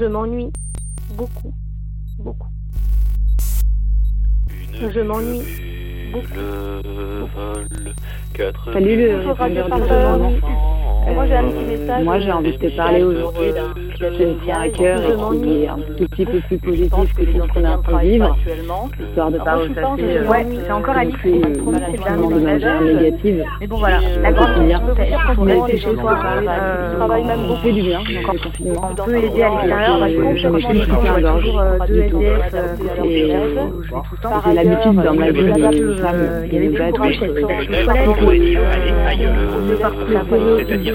Je m'ennuie beaucoup, beaucoup. Je m'ennuie beaucoup. Salut le. Moi, j'ai un Euh, petit message. Moi j'ai envie de te parler aujourd'hui d'un qui me tient à cœur et qui est un petit peu plus positif que ce qu'on est train de vivre, histoire de pas. Ouais, euh, c'est encore à euh, de manière négative. Mais bon, voilà, la grande. On chez soi, on travaille même du bien. On peut aider à l'extérieur, je me suis toujours euh, deux SDF, j'ai l'habitude dans ma vie de femmes qui nous battent, c'est-à-dire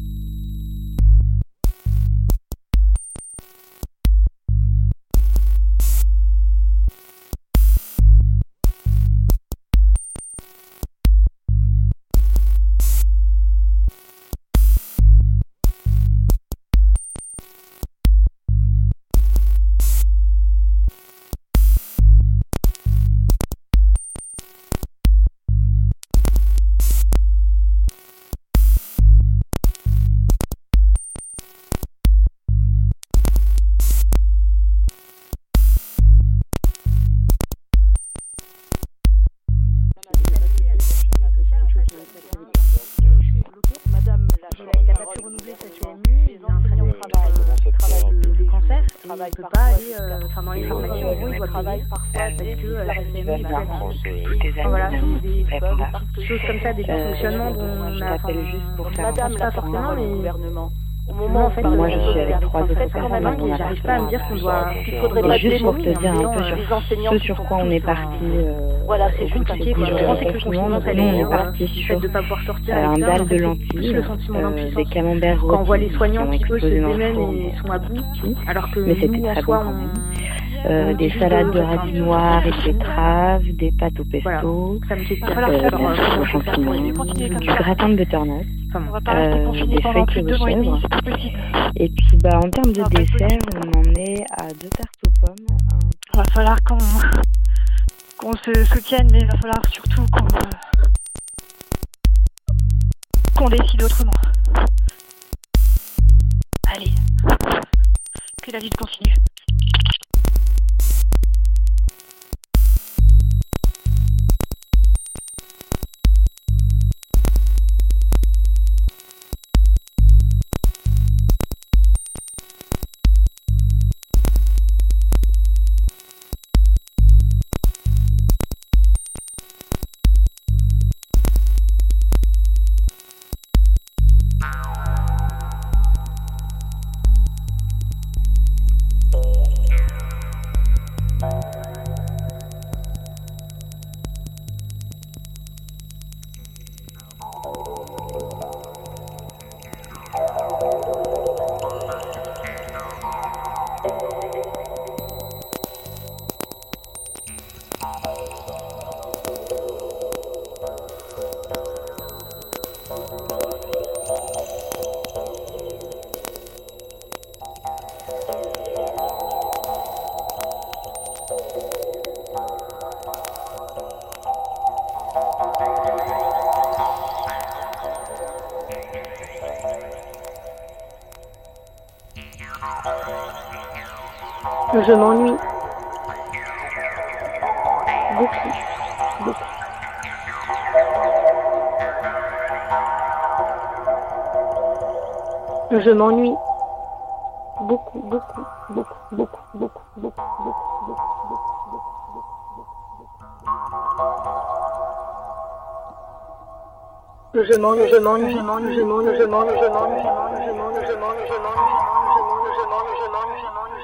travaille peut pas aller euh, enfin dans les formations en gros ils doivent travailler parfois parce que euh, la SMI bah, voilà. des choses comme ça des dysfonctionnements dont on a enfin pas forcément mais au moment en fait, moi je suis avec trois personnes, n'arrive pas à me dire qu'on doit. Il faudrait pas juste pour te dire un peu sur ce sur quoi on est parti. Euh, voilà, c'est juste. Euh, nous, sur un de lentilles, euh, des camemberts qui. Mais c'était très bon quand. Euh, euh, des salades de radis noirs et de des pâtes au pesto, euh, du gratin de butternut, euh, des feuilles de chèvre. Et puis bah, en termes de dessert, on en est à deux tartes aux pommes. Va falloir qu'on qu'on se soutienne, mais il va falloir surtout qu'on qu'on décide autrement. Allez, que la vie continue. Je m'ennuie. Beaucoup. Beaucoup. Je m'ennuie. Beaucoup, beaucoup, beaucoup, beaucoup, beaucoup, beaucoup, beaucoup, beaucoup, beaucoup. Je m'ennuie, je m'ennuie, je m'ennuie, je m'ennuie, je m'ennuie, je m'ennuie, je m'ennuie, je m'ennuie, je m'ennuie, je m'ennuie,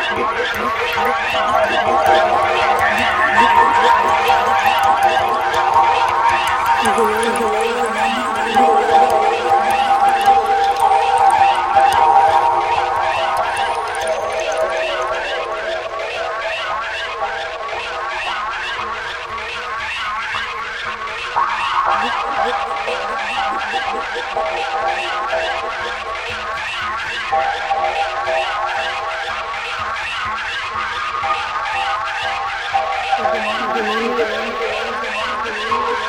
je m'ennuie,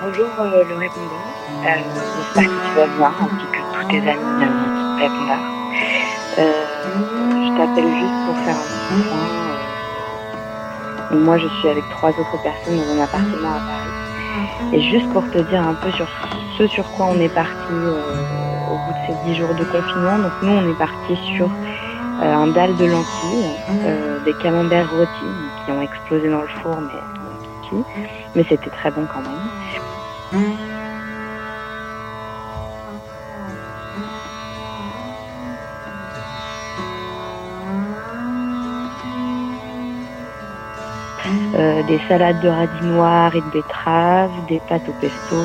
Bonjour euh, le répondant, euh, j'espère que tu vas bien ainsi que tous tes amis euh, répondants. Euh, je t'appelle juste pour faire un petit point. Moi je suis avec trois autres personnes dans un appartement à Paris. Et juste pour te dire un peu sur ce sur quoi on est parti au bout de ces dix jours de confinement. Donc nous on est parti sur un dalle de lentilles, des camemberts rôtis qui ont explosé dans le four mais mais c'était très bon quand même. Euh, des salades de radis noirs et de betteraves, des pâtes au pesto.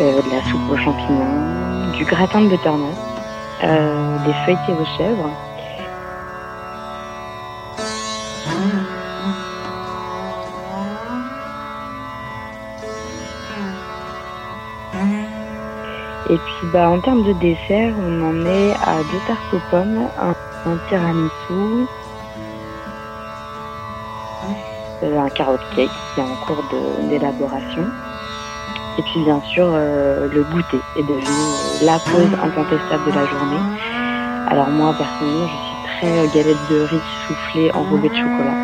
Euh, de la soupe aux champignons, du gratin de butternut. Euh, des feuilletés aux chèvres. Bah, en termes de dessert, on en est à deux tartes aux pommes, un, tiramisu, euh, un carrot cake qui est en cours d'élaboration. Et puis bien sûr, euh, le goûter est devenu euh, la pause incontestable de la journée. Alors moi, personnellement, je suis très galette de riz soufflée enrobée de chocolat.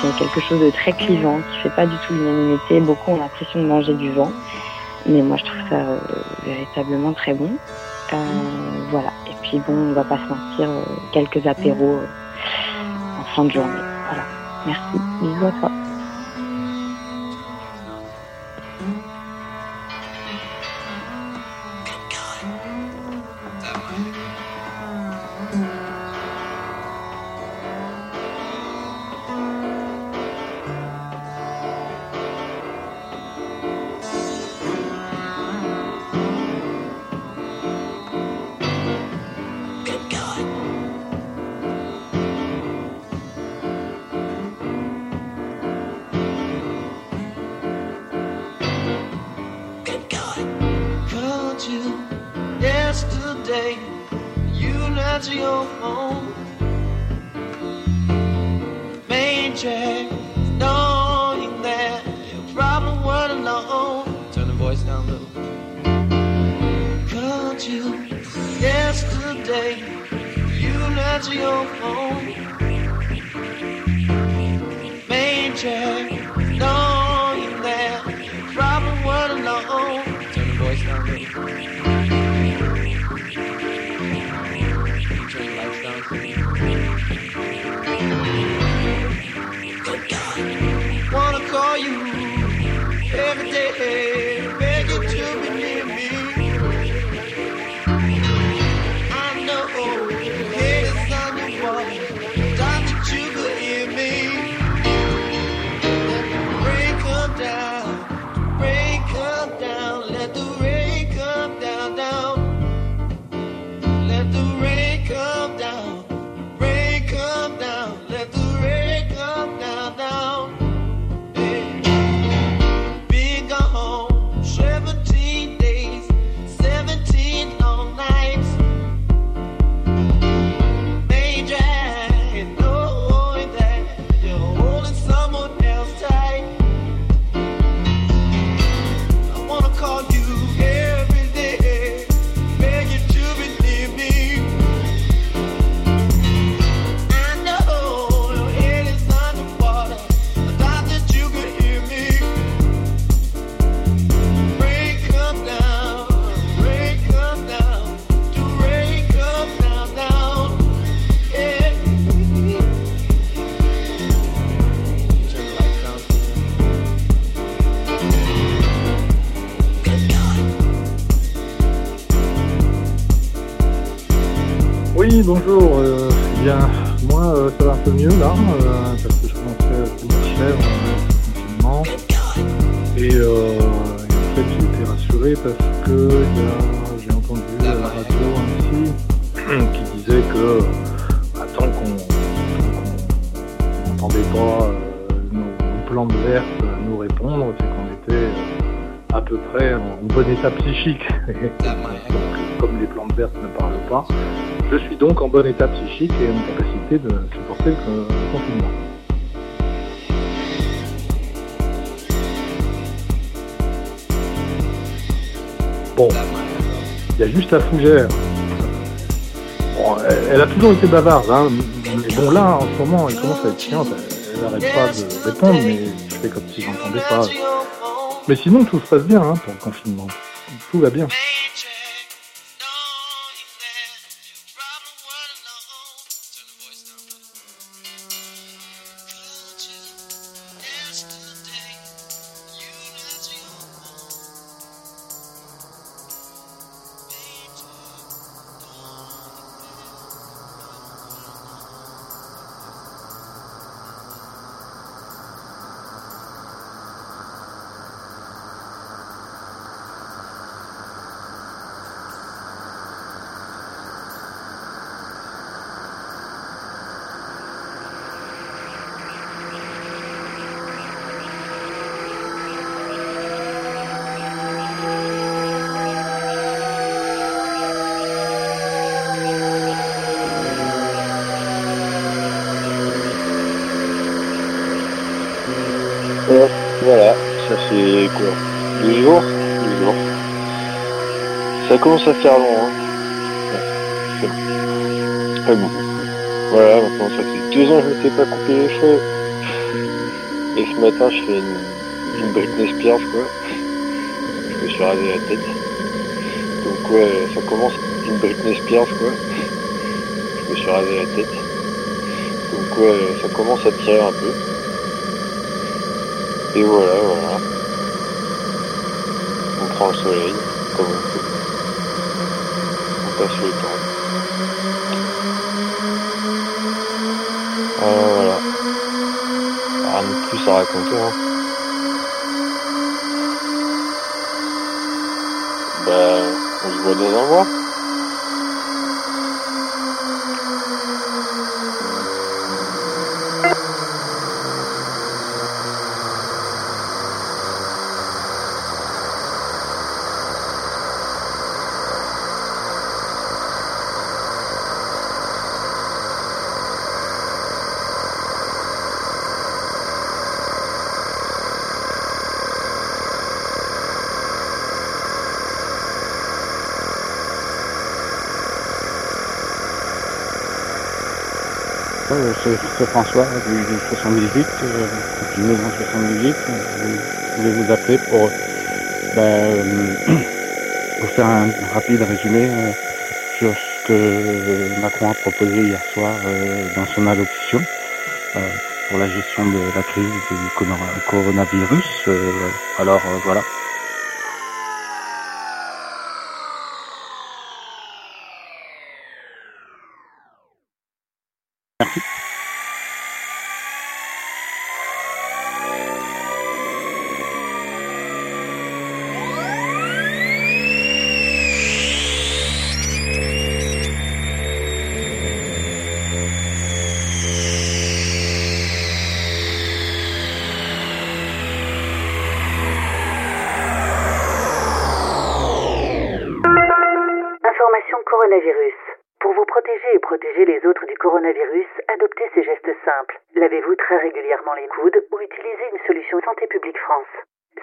c'est quelque chose de très clivant, qui fait pas du tout l'unanimité. Beaucoup ont l'impression de manger du vent. Mais moi, je trouve ça véritablement très bon. voilà. Et puis bon, on va pas se mentir, quelques apéros en fin de journée. Voilà. Merci. Bisous à toi. Oui, bonjour. euh, eh bien, moi, euh, ça va un peu mieux là, euh, parce que je commençais à tenir cher en confinement. Et, en fait, j'ai été rassuré parce que a- j'ai entendu à la radio psy qui disait que tant qu'on n'entendait pas nos plantes vertes nous répondre, c'est qu'on était à peu près en bon état psychique. Comme les plantes vertes ne parlent pas, je suis donc en bon état psychique et en capacité de supporter le, confinement. Bon, il y a juste la fougère. Elle a toujours été bavarde, hein, mais bon là, en ce moment, elle commence à être chiante. Elle n'arrête pas de répondre, mais je fais comme si j'entendais pas. Mais sinon, tout se passe bien hein, pour le confinement. Tout va bien. Commence à faire long, hein. Ouais, bon. Voilà, maintenant ça fait deux ans que je ne sais pas couper les cheveux. Et ce matin, je fais une, une Britney quoi. Je me suis rasé la tête. Donc ouais, ça commence une Britney Spears, quoi. Je me suis rasé la tête. Donc ouais, ça commence à tirer un peu. Et voilà, voilà. On prend le soleil, comme on peut. On passe le temps. Voilà, voilà. Rien de plus à raconter, hein. Bah, on se voit dans un mois. François du, 78, du maison 78. Je voulais vous appeler pour, ben, pour faire un rapide résumé sur ce que Macron a proposé hier soir dans son allocution pour la gestion de la crise du coronavirus. alors voilà, du coronavirus, adoptez ces gestes simples. Lavez-vous très régulièrement les coudes ou utilisez une solution Santé publique France.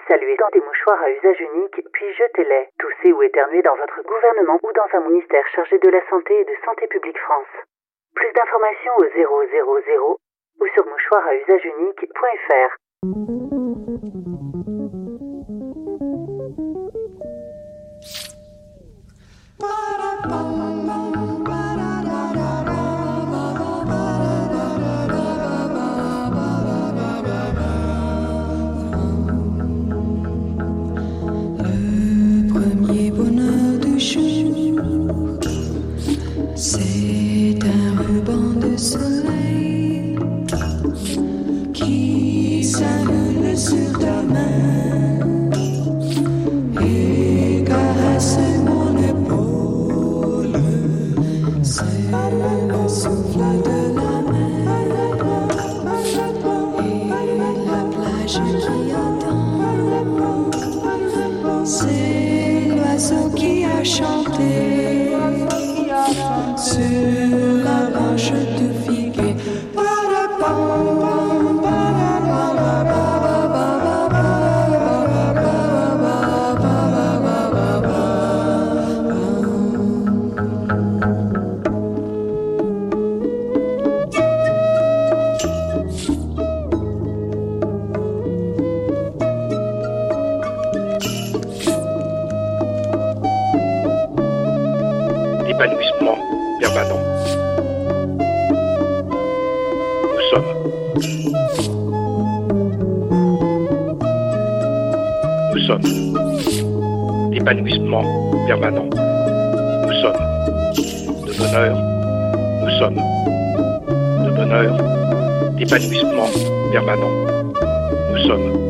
Saluez dans des mouchoirs à usage unique, puis jetez-les. Toussez ou éternuez dans votre gouvernement ou dans un ministère chargé de la santé et de Santé publique France. Plus d'informations au 000 ou sur mouchoir à usage unique.fr. épanouissement permanent. Nous sommes de bonheur, nous sommes de bonheur, d'épanouissement permanent. Nous sommes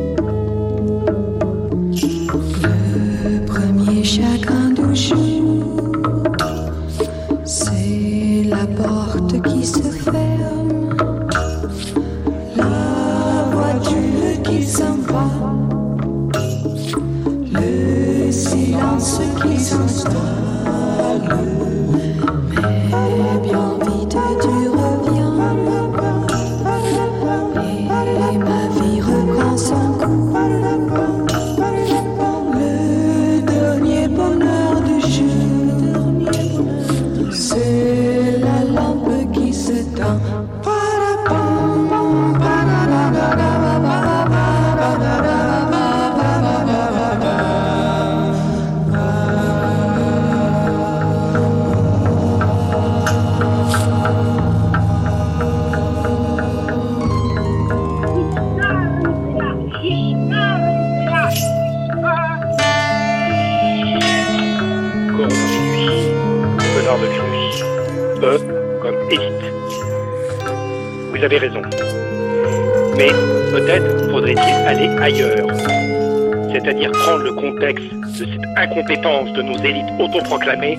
incompétence de nos élites autoproclamées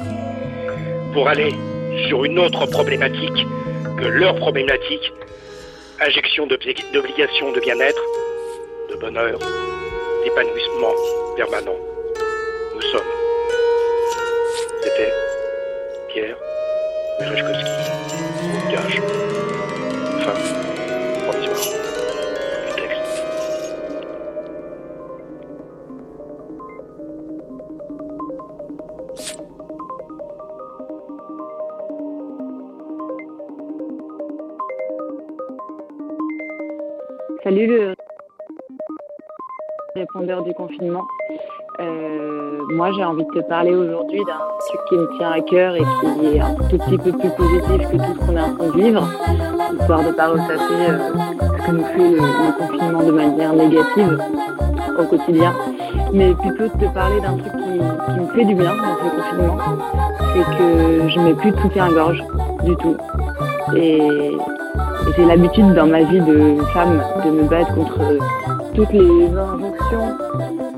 pour aller sur une autre problématique que leur problématique, injection d'obligations de bien-être, de bonheur, d'épanouissement permanent. Répondeur du confinement. Euh, moi, j'ai envie de te parler aujourd'hui d'un truc qui me tient à cœur et qui est un tout petit peu plus positif que tout ce qu'on est en train de vivre, histoire de ne pas ressasser euh, ce que nous fait le, confinement de manière négative au quotidien, mais plutôt de te parler d'un truc qui, me fait du bien dans ce confinement, c'est que je mets plus de soutien-gorge du tout. Et, et j'ai l'habitude dans ma vie de femme de me battre contre toutes les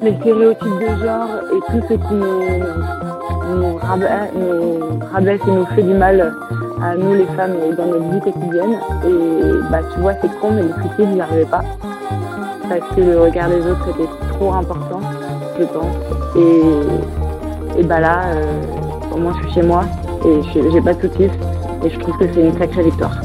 les stéréotypes de genre et tout ce qui nous, rabaisse, et nous fait du mal à nous les femmes dans notre vie quotidienne. Et bah tu vois c'est con mais le suicide j'y arrivais pas. Parce que le regard des autres était trop important, je pense. Et, et bah là, euh, au moins je suis chez moi et j'ai pas de soucis et je trouve que c'est une sacrée victoire.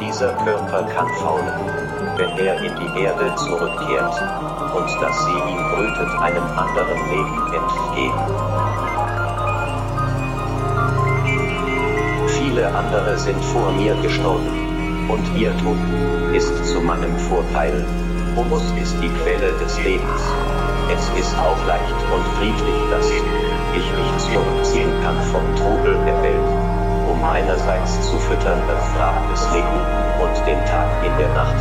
Dieser Körper kann faulen, wenn er in die Erde zurückkehrt und das sie ihm brütet einem anderen Leben entgehen. Viele andere sind vor mir gestorben und ihr Tod ist zu meinem Vorteil. Humus ist die Quelle des Lebens. Es ist auch leicht und friedlich, dass ich mich zurückziehen kann vom Trubel der Welt, um einerseits zu füttern das Grab des Lebens und den Tag in der Nacht.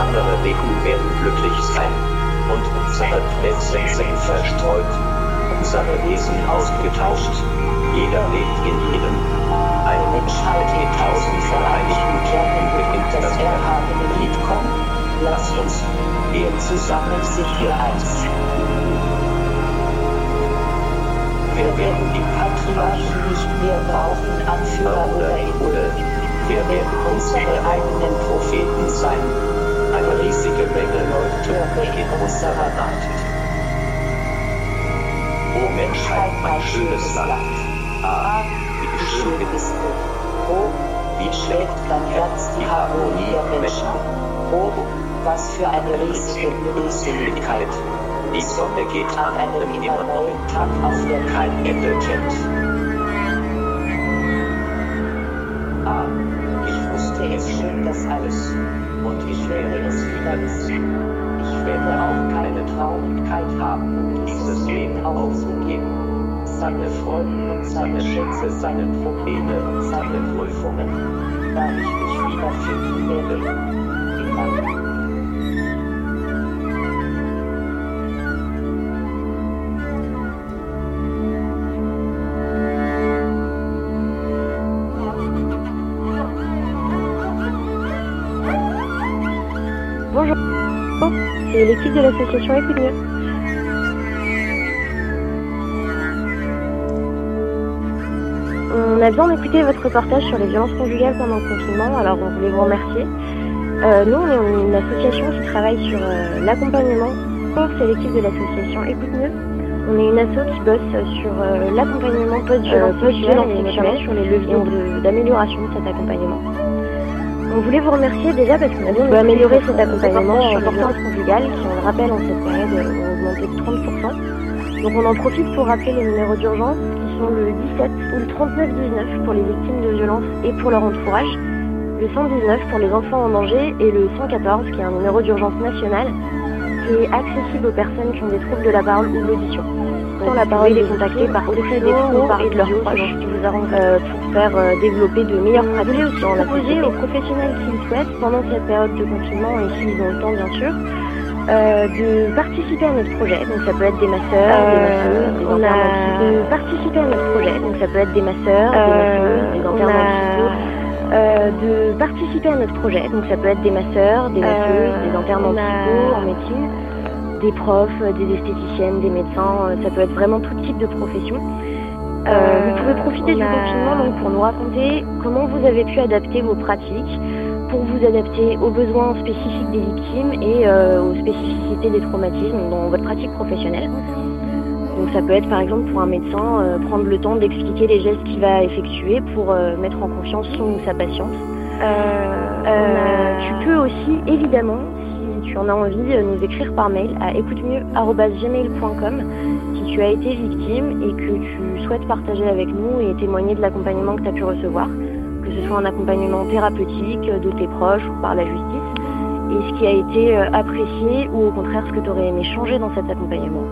Andere Leben werden glücklich sein und unsere Plätze sind verstreut, unsere Wesen ausgetauscht, jeder lebt in jedem. Ein Mensch halt in tausend vereinigten Kernen beginnt das erhabene Lied kommen. Lass uns gehen zusammen sich für eins. Wir werden die Patriarchen nicht mehr brauchen, Anführer oder Idole. Wir werden unsere eigenen Propheten sein. Eine riesige Menge Leuchttürme in unserer Nacht. O Menschheit, mein schönes Land. Ah, wie schön bist du. Oh, wie schlägt dein Herz die Harmonie der Menschen. Oh, was für eine riesige Glückseligkeit. Die Sonne geht an einem immer neuen Tag auf, der kein Ende kennt. Ah, ich wusste es schon, das alles. Und ich werde es wieder wissen. Ich werde auch keine Traurigkeit haben, dieses Leben aufzugeben. Seine Freunde und seine Schätze, seine Probleme und seine Prüfungen. Da ich mich wiederfinden werde. Immer. C'est l'équipe de l'association Écoute Mieux. On a bien écouté votre reportage sur les violences conjugales pendant le confinement, alors on voulait vous remercier. Euh, nous, on est une association qui travaille sur euh, l'accompagnement. C'est l'équipe de l'association Écoute Mieux. On est une asso qui bosse sur euh, l'accompagnement post-violence post et notamment sur les leviers d'amélioration de, de cet accompagnement. On voulait vous remercier déjà parce qu'on a bien améliorer cet accompagnement sur les violences conjugales qui, on le rappelle, en cette période ont augmenté de 30%. Donc on en profite pour rappeler les numéros d'urgence qui sont le 17 ou le 3919 pour les victimes de violences et pour leur entourage, le 119 pour les enfants en danger et le 114 qui est un numéro d'urgence national qui est accessible aux personnes qui ont des troubles de la parole ou de l'audition. Sans la parole, les contacter par téléphone ou par de leurs proches euh, pour faire euh, développer de meilleures pratiques aussi en proposer aux professionnels qui le souhaitent pendant cette période de confinement et s'ils ont le temps bien sûr. Euh, de participer à notre projet, donc ça peut être des masseurs, des masseuses, des on a de participer à notre projet, donc ça peut être des masseurs, des masseuses, des interventions euh, de participer à notre projet. Donc ça peut être des masseurs, des masseuses, des internes en psycho, en médecine, des profs, des esthéticiennes, des médecins. Ça peut être vraiment tout type de profession. Vous pouvez profiter du confinement donc, pour nous raconter comment vous avez pu adapter vos pratiques pour vous adapter aux besoins spécifiques des victimes et aux spécificités des traumatismes dans votre pratique professionnelle. Donc ça peut être par exemple pour un médecin euh, prendre le temps d'expliquer les gestes qu'il va effectuer pour euh, mettre en confiance son ou sa patiente. Euh, tu peux aussi évidemment, si tu en as envie, nous écrire par mail à écoutemieux.gmail.com tu as été victime et que tu souhaites partager avec nous et témoigner de l'accompagnement que tu as pu recevoir, que ce soit un accompagnement thérapeutique de tes proches ou par la justice, et ce qui a été apprécié ou au contraire ce que tu aurais aimé changer dans cet accompagnement.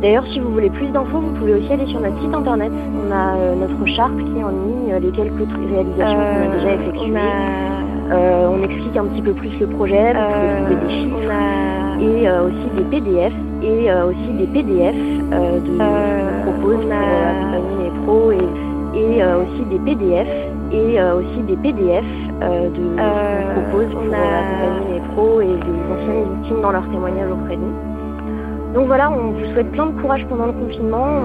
D'ailleurs, si vous voulez plus d'infos, vous pouvez aussi aller sur notre site internet. On a euh, notre charte qui est en ligne, les quelques réalisations qu'on a déjà effectuées. On, euh, on, explique un petit peu plus le projet, vous pouvez trouver des chiffres et euh, aussi des PDF et aussi des PDF de qu'on propose pour accompagner les pros et, et aussi des PDF et aussi des PDF de qu'on propose pour accompagner les pros et les anciennes victimes dans leur témoignage auprès de nous. Donc voilà, on vous souhaite plein de courage pendant le confinement.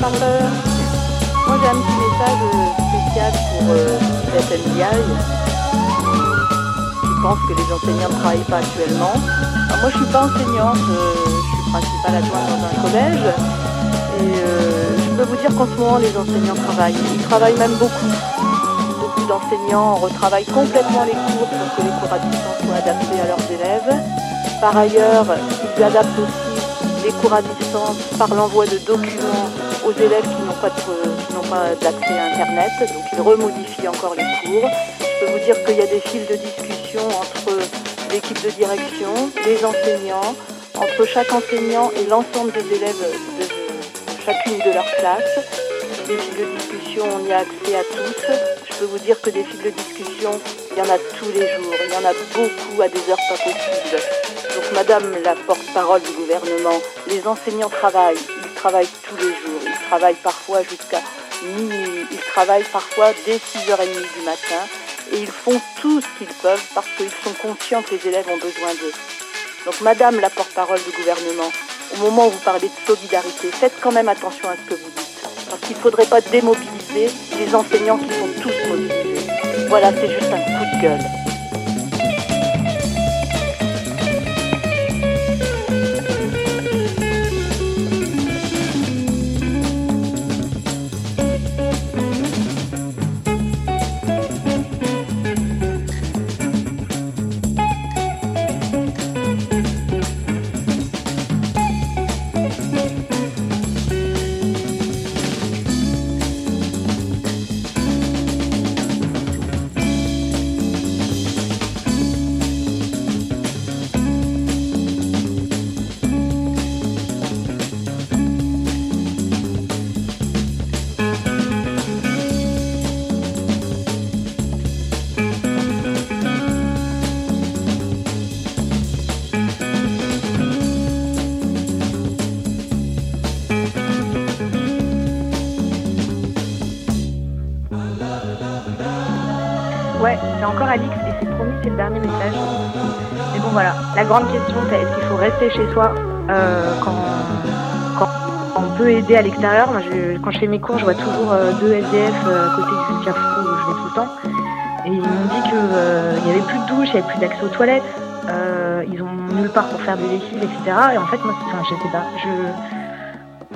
Parleur. Moi j'ai un petit message spécial pour euh, FMII. Je pense que les enseignants ne travaillent pas actuellement. Moi je suis pas enseignante, euh, je suis principale adjointe dans un collège. Et euh, je peux vous dire qu'en ce moment les enseignants travaillent. Ils travaillent même beaucoup. Beaucoup d'enseignants retravaillent complètement les cours pour que les cours à distance soient adaptés à leurs élèves. Par ailleurs, ils adaptent aussi les cours à distance par l'envoi de documents aux élèves qui n'ont pas d'accès à Internet. Donc ils remodifient encore les cours. Je peux vous dire qu'il y a des fils de discussion entre l'équipe de direction, les enseignants, entre chaque enseignant et l'ensemble des élèves de, chacune de leurs classes. Des fils de discussion, on y a accès à tous. Je peux vous dire que des fils de discussion, il y en a tous les jours. Il y en a beaucoup à des heures pas possibles. Donc Madame la porte-parole du gouvernement, les enseignants travaillent. Ils travaillent tous les jours. Ils travaillent parfois jusqu'à minuit. Ils travaillent parfois dès 6h30 du matin. Et ils font tout ce qu'ils peuvent parce qu'ils sont conscients que les élèves ont besoin d'eux. Donc Madame la porte-parole du gouvernement, au moment où vous parlez de solidarité, faites quand même attention à ce que vous dites. Parce qu'il ne faudrait pas démobiliser les enseignants qui sont tous mobilisés. Voilà, c'est juste un coup de gueule. Dernier message. Mais bon voilà, la grande question c'est est-ce qu'il faut rester chez soi euh, quand, on peut aider à l'extérieur? Quand je fais mes cours, je vois toujours euh, deux SDF euh, à côté du carrefour où je vais tout le temps. Et ils m'ont dit qu'il n'y avait plus de douche, il n'y avait plus d'accès aux toilettes, ils ont nulle part pour faire des lessives, etc. Et en fait, moi, enfin, je sais pas.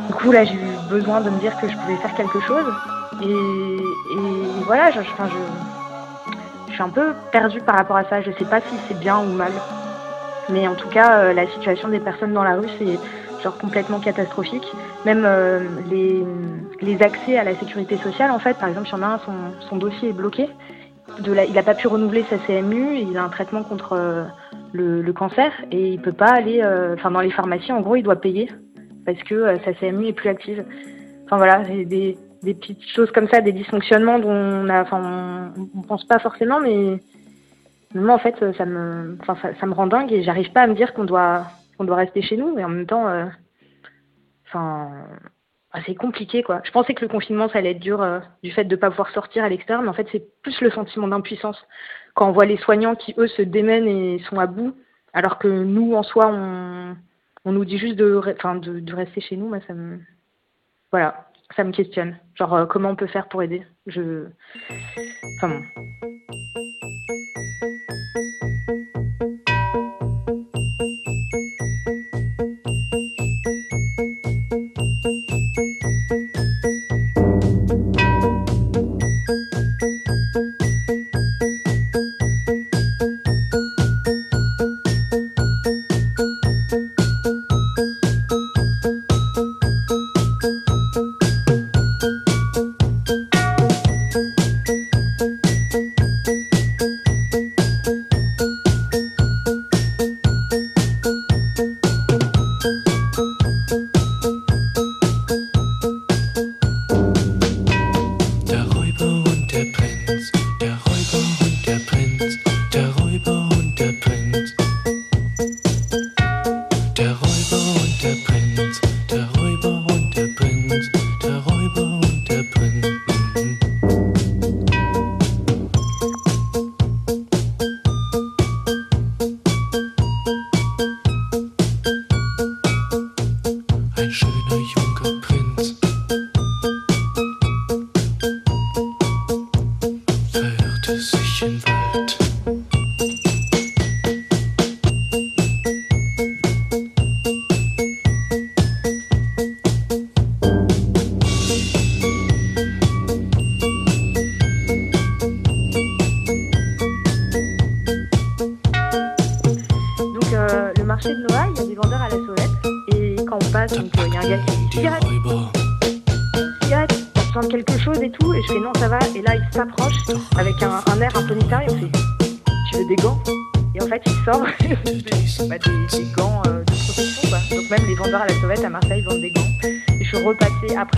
Du coup, là, j'ai eu besoin de me dire que je pouvais faire quelque chose. Et, voilà, enfin, je, je suis un peu perdue par rapport à ça. Je sais pas si c'est bien ou mal. Mais en tout cas, euh, la situation des personnes dans la rue, c'est genre complètement catastrophique. Même euh, les, les accès à la sécurité sociale, en fait, par exemple, il y en a un, son, son dossier est bloqué. Il n'a pas pu renouveler sa CMU, il a un traitement contre euh, le, le cancer et il peut pas aller, enfin dans les pharmacies, en gros, il doit payer parce que sa CMU est plus active. Enfin voilà, des, des petites choses comme ça, des dysfonctionnements dont on a, enfin, on, pense pas forcément, mais moi en fait, ça me, enfin, ça, me rend dingue et j'arrive pas à me dire qu'on doit, qu'on doit rester chez nous, mais en même temps, euh, enfin, ah, c'est compliqué quoi. Je pensais que le confinement ça allait être dur euh, du fait de pas pouvoir sortir à l'extérieur, mais en fait c'est plus le sentiment d'impuissance quand on voit les soignants qui eux se démènent et sont à bout, alors que nous en soi on, on nous dit juste de, enfin, de, de rester chez nous. Moi ça me, voilà, ça me questionne. Genre euh, comment on peut faire pour aider? Je, enfin bon.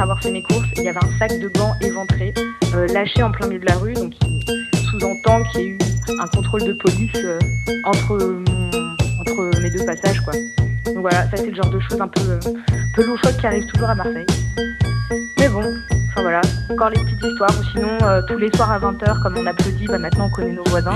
Avoir fait mes courses. Il y avait un sac de gants éventré, euh, lâché en plein milieu de la rue. Donc il sous-entend qu'il y a eu un contrôle de police euh, entre, mon- entre mes deux passages. Quoi. Donc voilà, ça c'est le genre de choses un peu, euh, un peu loufoques qui arrivent toujours à Marseille. Mais bon, enfin voilà, encore les petites histoires. Ou sinon, euh, tous les soirs à 20h, comme on applaudit, bah, maintenant on connaît nos voisins.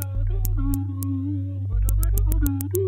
Thank you.